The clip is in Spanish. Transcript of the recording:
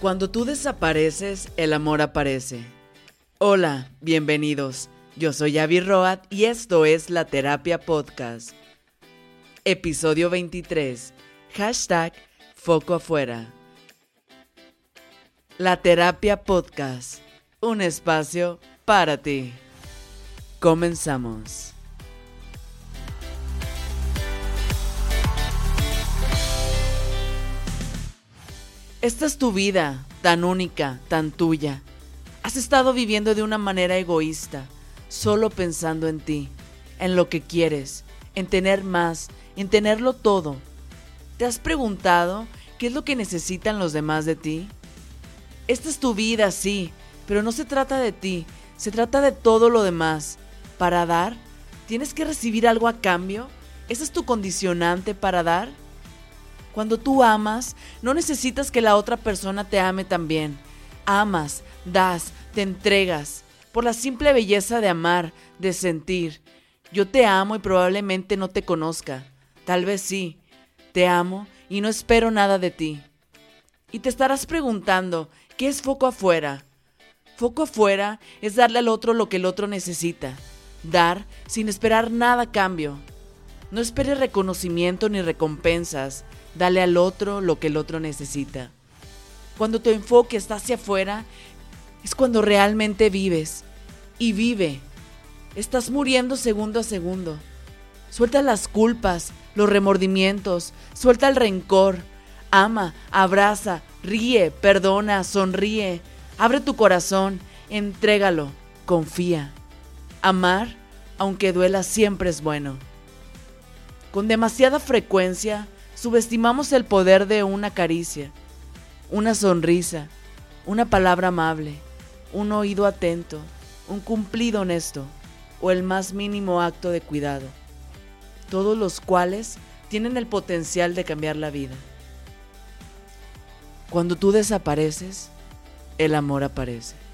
Cuando tú desapareces, el amor aparece. Hola, bienvenidos. Yo soy Avi Roat y esto es La Terapia Podcast. Episodio 23. Hashtag Foco afuera. La Terapia Podcast. Un espacio para ti. Comenzamos. Esta es tu vida, tan única, tan tuya. Has estado viviendo de una manera egoísta, solo pensando en ti, en lo que quieres, en tener más, en tenerlo todo. ¿Te has preguntado qué es lo que necesitan los demás de ti? Esta es tu vida, sí, pero no se trata de ti, se trata de todo lo demás. Para dar, ¿tienes que recibir algo a cambio? ¿Esa es tu condicionante para dar? Cuando tú amas, no necesitas que la otra persona te ame también. Amas, das, te entregas, por la simple belleza de amar, de sentir. Yo te amo y probablemente no te conozca. Tal vez sí. Te amo y no espero nada de ti. Y te estarás preguntando, ¿qué es foco afuera? Foco afuera es darle al otro lo que el otro necesita. Dar sin esperar nada a cambio. No esperes reconocimiento ni recompensas. Dale al otro lo que el otro necesita. Cuando tu enfoque está hacia afuera, es cuando realmente vives. Y vive. Estás muriendo segundo a segundo. Suelta las culpas, los remordimientos, suelta el rencor. Ama, abraza, ríe, perdona, sonríe. Abre tu corazón, entrégalo, confía. Amar, aunque duela, siempre es bueno. Con demasiada frecuencia, Subestimamos el poder de una caricia, una sonrisa, una palabra amable, un oído atento, un cumplido honesto o el más mínimo acto de cuidado, todos los cuales tienen el potencial de cambiar la vida. Cuando tú desapareces, el amor aparece.